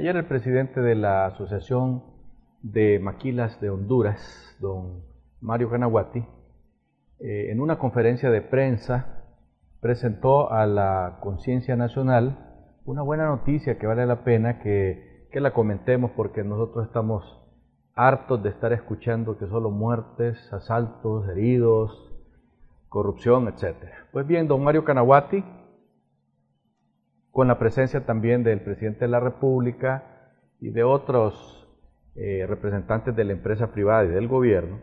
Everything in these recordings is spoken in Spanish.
Ayer el presidente de la Asociación de Maquilas de Honduras, don Mario Canaguati, eh, en una conferencia de prensa presentó a la conciencia nacional una buena noticia que vale la pena que, la comentemos porque nosotros estamos hartos de estar escuchando que solo muertes, asaltos, heridos, corrupción, etc. Pues bien, don Mario Canaguati, con la presencia también del presidente de la República y de otros eh, representantes de la empresa privada y del gobierno,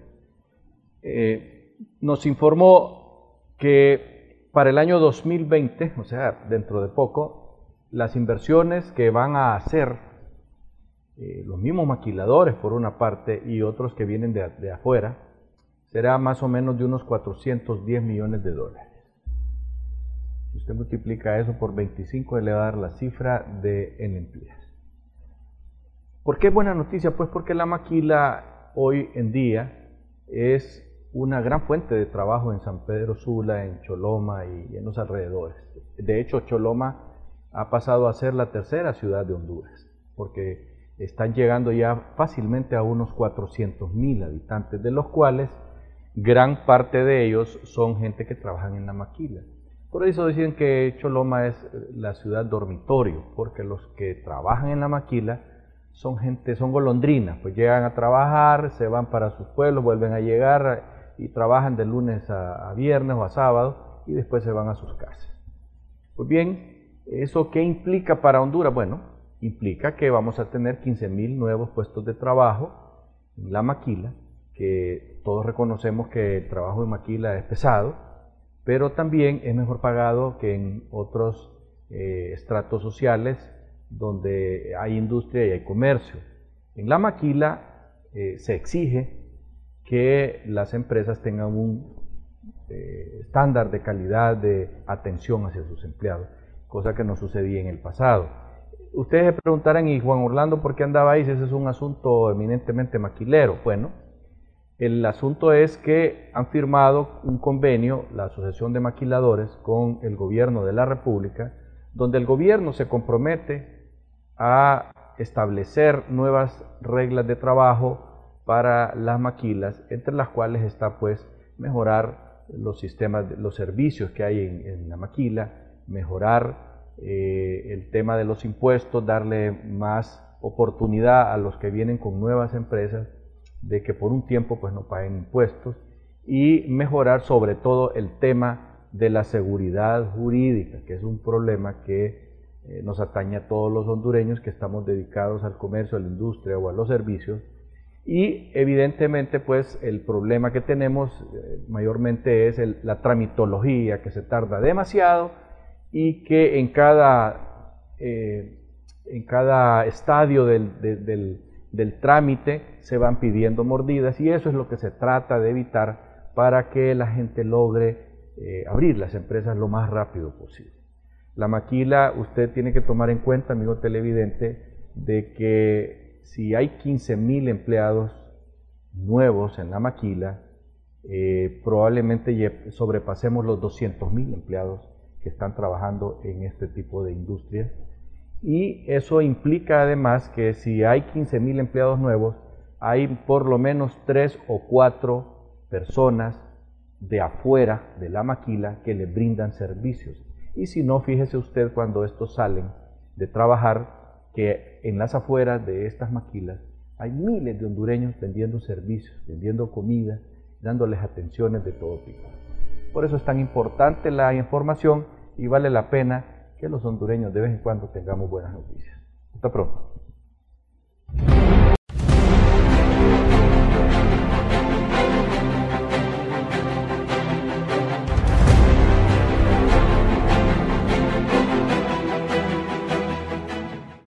eh, nos informó que para el año 2020, o sea, dentro de poco, las inversiones que van a hacer eh, los mismos maquiladores por una parte y otros que vienen de, de afuera, será más o menos de unos 410 millones de dólares. Usted multiplica eso por 25, le va a dar la cifra de en empleos. ¿Por qué buena noticia? Pues porque la maquila hoy en día es una gran fuente de trabajo en San Pedro Sula, en Choloma y en los alrededores. De hecho, Choloma ha pasado a ser la tercera ciudad de Honduras, porque están llegando ya fácilmente a unos 400 mil habitantes, de los cuales gran parte de ellos son gente que trabajan en la maquila. Por eso dicen que Choloma es la ciudad dormitorio, porque los que trabajan en la maquila son gente, son golondrinas, pues llegan a trabajar, se van para sus pueblos, vuelven a llegar y trabajan de lunes a, viernes o a sábado y después se van a sus casas. Pues bien, ¿eso qué implica para Honduras? Bueno, implica que vamos a tener 15 mil nuevos puestos de trabajo en la maquila, que todos reconocemos que el trabajo en maquila es pesado, pero también es mejor pagado que en otros eh, estratos sociales donde hay industria y hay comercio. En la maquila eh, se exige que las empresas tengan un eh, estándar de calidad de atención hacia sus empleados, cosa que no sucedía en el pasado. Ustedes se preguntarán, ¿y Juan Orlando por qué andaba ahí si ese es un asunto eminentemente maquilero? Bueno, el asunto es que han firmado un convenio, la Asociación de Maquiladores, con el gobierno de la República, donde el gobierno se compromete a establecer nuevas reglas de trabajo para las maquilas, entre las cuales está pues mejorar los sistemas, los servicios que hay en, la maquila, mejorar eh, el tema de los impuestos, darle más oportunidad a los que vienen con nuevas empresas de que por un tiempo pues no paguen impuestos y mejorar sobre todo el tema de la seguridad jurídica, que es un problema que eh, nos atañe a todos los hondureños que estamos dedicados al comercio, a la industria o a los servicios. Y evidentemente, pues el problema que tenemos eh, mayormente es la tramitología, que se tarda demasiado y que en cada, eh, en cada estadio del, del, trámite se van pidiendo mordidas y eso es lo que se trata de evitar para que la gente logre abrir las empresas lo más rápido posible. La maquila, usted tiene que tomar en cuenta, amigo televidente, de que si hay 15 mil empleados nuevos en la maquila, eh, probablemente sobrepasemos los 200 mil empleados que están trabajando en este tipo de industrias. Y eso implica además que si hay 15 mil empleados nuevos, hay por lo menos tres o cuatro personas de afuera de la maquila que le brindan servicios. Y si no, fíjese usted cuando estos salen de trabajar, que en las afueras de estas maquilas hay miles de hondureños vendiendo servicios, vendiendo comida, dándoles atenciones de todo tipo. Por eso es tan importante la información y vale la pena que los hondureños de vez en cuando tengamos buenas noticias. Hasta pronto.